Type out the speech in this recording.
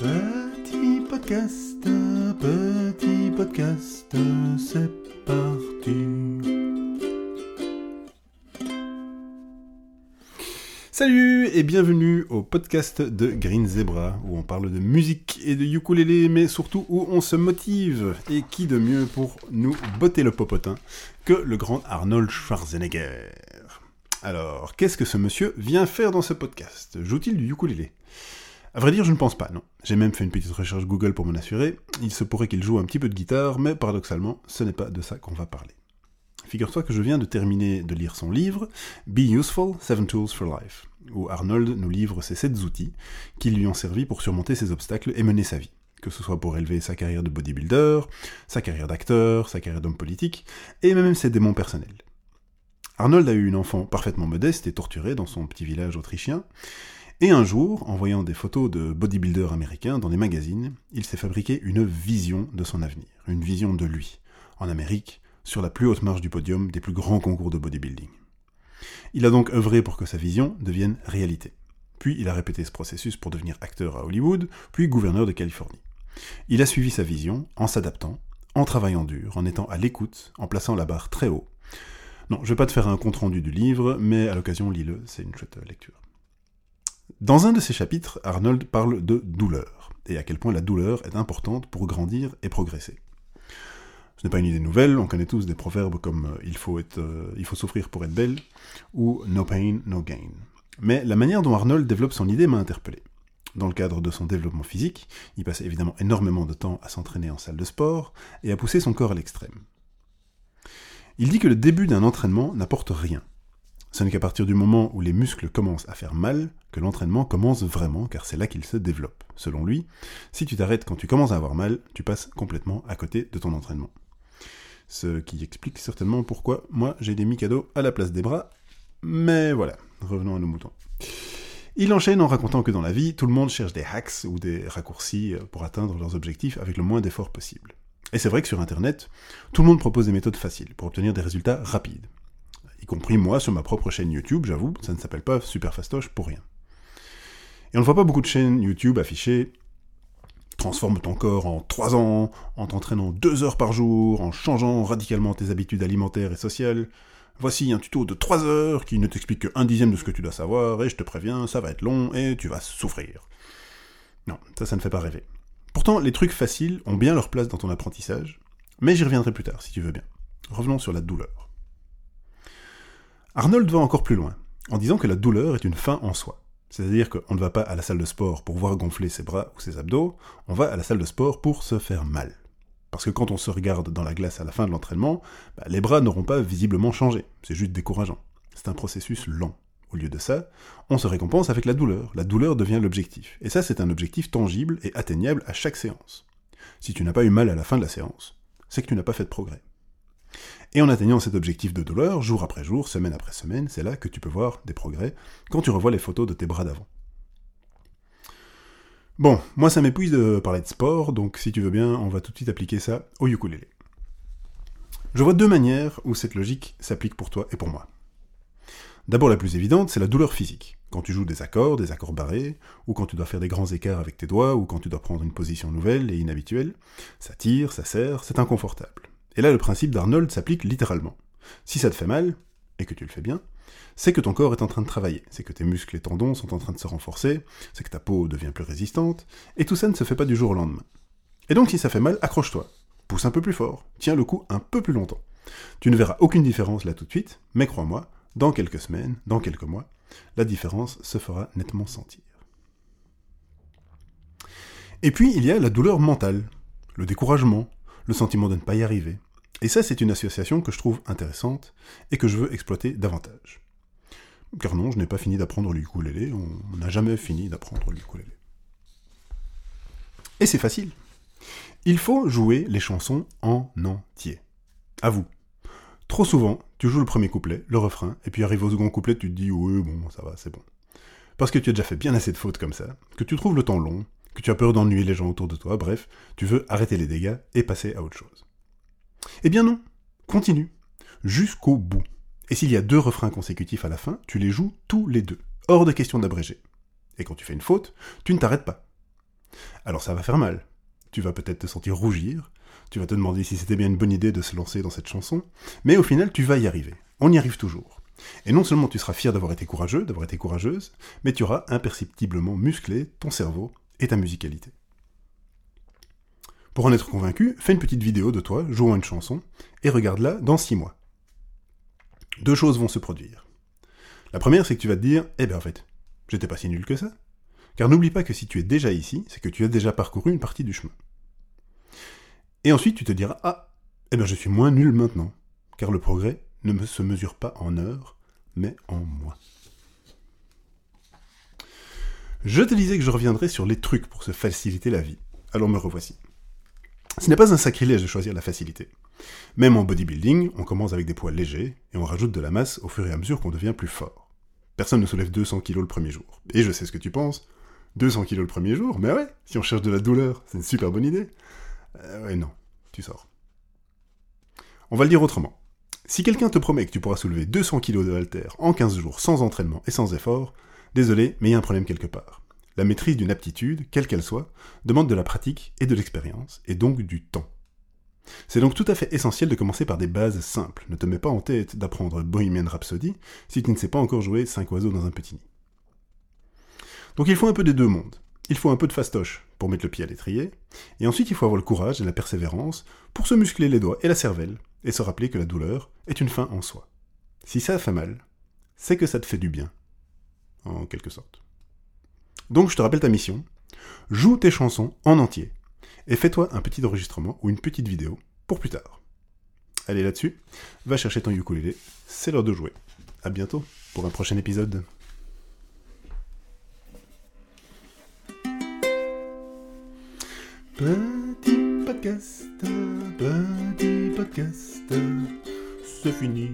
Petit podcast, petit podcast, c'est parti. Salut et bienvenue au podcast de Green Zebra, où on parle de musique et de ukulélé, mais surtout où on se motive. Et qui de mieux pour nous botter le popotin que le grand Arnold Schwarzenegger? Alors, qu'est-ce que ce monsieur vient faire dans ce podcast? Joue-t-il du ukulélé? À vrai dire, je ne pense pas, non. J'ai même fait une petite recherche Google pour m'en assurer. Il se pourrait qu'il joue un petit peu de guitare, mais paradoxalement, ce n'est pas de ça qu'on va parler. Figure-toi que je viens de terminer de lire son livre, Be Useful, Seven Tools for Life, où Arnold nous livre ses sept outils qui lui ont servi pour surmonter ses obstacles et mener sa vie, que ce soit pour élever sa carrière de bodybuilder, sa carrière d'acteur, sa carrière d'homme politique, et même ses démons personnels. Arnold a eu une enfant parfaitement modeste et torturée dans son petit village autrichien, et un jour, en voyant des photos de bodybuilders américains dans des magazines, il s'est fabriqué une vision de son avenir, une vision de lui, en Amérique, sur la plus haute marche du podium des plus grands concours de bodybuilding. Il a donc œuvré pour que sa vision devienne réalité. Puis il a répété ce processus pour devenir acteur à Hollywood, puis gouverneur de Californie. Il a suivi sa vision en s'adaptant, en travaillant dur, en étant à l'écoute, en plaçant la barre très haut. Non, je vais pas te faire un compte-rendu du livre, mais à l'occasion, lis-le, c'est une chouette lecture. Dans un de ses chapitres, Arnold parle de douleur, et à quel point la douleur est importante pour grandir et progresser. Ce n'est pas une idée nouvelle, on connaît tous des proverbes comme euh, il, faut être, euh, il faut souffrir pour être belle ou No pain, no gain. Mais la manière dont Arnold développe son idée m'a interpellé. Dans le cadre de son développement physique, il passe évidemment énormément de temps à s'entraîner en salle de sport et à pousser son corps à l'extrême. Il dit que le début d'un entraînement n'apporte rien, ce n'est qu'à partir du moment où les muscles commencent à faire mal que l'entraînement commence vraiment, car c'est là qu'il se développe. Selon lui, si tu t'arrêtes quand tu commences à avoir mal, tu passes complètement à côté de ton entraînement. Ce qui explique certainement pourquoi moi j'ai des Mikado à la place des bras. Mais voilà, revenons à nos moutons. Il enchaîne en racontant que dans la vie, tout le monde cherche des hacks ou des raccourcis pour atteindre leurs objectifs avec le moins d'efforts possible. Et c'est vrai que sur Internet, tout le monde propose des méthodes faciles pour obtenir des résultats rapides y compris moi sur ma propre chaîne YouTube, j'avoue, ça ne s'appelle pas Super Fastoche pour rien. Et on ne voit pas beaucoup de chaînes YouTube affichées transforme ton corps en 3 ans, en t'entraînant 2 heures par jour, en changeant radicalement tes habitudes alimentaires et sociales. Voici un tuto de 3 heures qui ne t'explique que un dixième de ce que tu dois savoir, et je te préviens, ça va être long et tu vas souffrir. Non, ça, ça ne fait pas rêver. Pourtant, les trucs faciles ont bien leur place dans ton apprentissage, mais j'y reviendrai plus tard, si tu veux bien. Revenons sur la douleur. Arnold va encore plus loin, en disant que la douleur est une fin en soi. C'est-à-dire qu'on ne va pas à la salle de sport pour voir gonfler ses bras ou ses abdos, on va à la salle de sport pour se faire mal. Parce que quand on se regarde dans la glace à la fin de l'entraînement, bah, les bras n'auront pas visiblement changé, c'est juste décourageant. C'est un processus lent. Au lieu de ça, on se récompense avec la douleur. La douleur devient l'objectif. Et ça, c'est un objectif tangible et atteignable à chaque séance. Si tu n'as pas eu mal à la fin de la séance, c'est que tu n'as pas fait de progrès. Et en atteignant cet objectif de douleur, jour après jour, semaine après semaine, c'est là que tu peux voir des progrès quand tu revois les photos de tes bras d'avant. Bon, moi ça m'épuise de parler de sport, donc si tu veux bien, on va tout de suite appliquer ça au ukulélé. Je vois deux manières où cette logique s'applique pour toi et pour moi. D'abord la plus évidente, c'est la douleur physique. Quand tu joues des accords, des accords barrés, ou quand tu dois faire des grands écarts avec tes doigts, ou quand tu dois prendre une position nouvelle et inhabituelle, ça tire, ça serre, c'est inconfortable. Et là, le principe d'Arnold s'applique littéralement. Si ça te fait mal, et que tu le fais bien, c'est que ton corps est en train de travailler, c'est que tes muscles et tendons sont en train de se renforcer, c'est que ta peau devient plus résistante, et tout ça ne se fait pas du jour au lendemain. Et donc si ça fait mal, accroche-toi, pousse un peu plus fort, tiens le coup un peu plus longtemps. Tu ne verras aucune différence là tout de suite, mais crois-moi, dans quelques semaines, dans quelques mois, la différence se fera nettement sentir. Et puis il y a la douleur mentale, le découragement, le sentiment de ne pas y arriver. Et ça, c'est une association que je trouve intéressante et que je veux exploiter davantage. Car non, je n'ai pas fini d'apprendre l'ukulélé, on n'a jamais fini d'apprendre l'ukulélé. Et c'est facile. Il faut jouer les chansons en entier. À vous. Trop souvent, tu joues le premier couplet, le refrain, et puis arrive au second couplet, tu te dis oui, bon, ça va, c'est bon. Parce que tu as déjà fait bien assez de fautes comme ça, que tu trouves le temps long, que tu as peur d'ennuyer les gens autour de toi, bref, tu veux arrêter les dégâts et passer à autre chose. Eh bien non, continue, jusqu'au bout. Et s'il y a deux refrains consécutifs à la fin, tu les joues tous les deux. Hors de question d'abréger. Et quand tu fais une faute, tu ne t'arrêtes pas. Alors ça va faire mal. Tu vas peut-être te sentir rougir, tu vas te demander si c'était bien une bonne idée de se lancer dans cette chanson, mais au final tu vas y arriver. On y arrive toujours. Et non seulement tu seras fier d'avoir été courageux, d'avoir été courageuse, mais tu auras imperceptiblement musclé ton cerveau et ta musicalité. Pour en être convaincu, fais une petite vidéo de toi jouant une chanson et regarde-la dans 6 mois. Deux choses vont se produire. La première, c'est que tu vas te dire, eh ben en fait, j'étais pas si nul que ça. Car n'oublie pas que si tu es déjà ici, c'est que tu as déjà parcouru une partie du chemin. Et ensuite, tu te diras, ah, eh ben je suis moins nul maintenant. Car le progrès ne se mesure pas en heures, mais en mois. Je te disais que je reviendrai sur les trucs pour se faciliter la vie. Alors me revoici. Ce n'est pas un sacrilège de choisir la facilité. Même en bodybuilding, on commence avec des poids légers et on rajoute de la masse au fur et à mesure qu'on devient plus fort. Personne ne soulève 200 kg le premier jour. Et je sais ce que tu penses. 200 kg le premier jour Mais ouais, si on cherche de la douleur, c'est une super bonne idée. Euh, ouais, non, tu sors. On va le dire autrement. Si quelqu'un te promet que tu pourras soulever 200 kg de halter en 15 jours sans entraînement et sans effort, désolé, mais il y a un problème quelque part. La maîtrise d'une aptitude, quelle qu'elle soit, demande de la pratique et de l'expérience, et donc du temps. C'est donc tout à fait essentiel de commencer par des bases simples. Ne te mets pas en tête d'apprendre Bohemian Rhapsody si tu ne sais pas encore jouer 5 oiseaux dans un petit nid. Donc il faut un peu des deux mondes. Il faut un peu de fastoche pour mettre le pied à l'étrier, et ensuite il faut avoir le courage et la persévérance pour se muscler les doigts et la cervelle, et se rappeler que la douleur est une fin en soi. Si ça fait mal, c'est que ça te fait du bien, en quelque sorte. Donc je te rappelle ta mission, joue tes chansons en entier, et fais-toi un petit enregistrement ou une petite vidéo pour plus tard. Allez là-dessus, va chercher ton ukulélé, c'est l'heure de jouer. A bientôt pour un prochain épisode. Petit podcast, petit podcast, c'est fini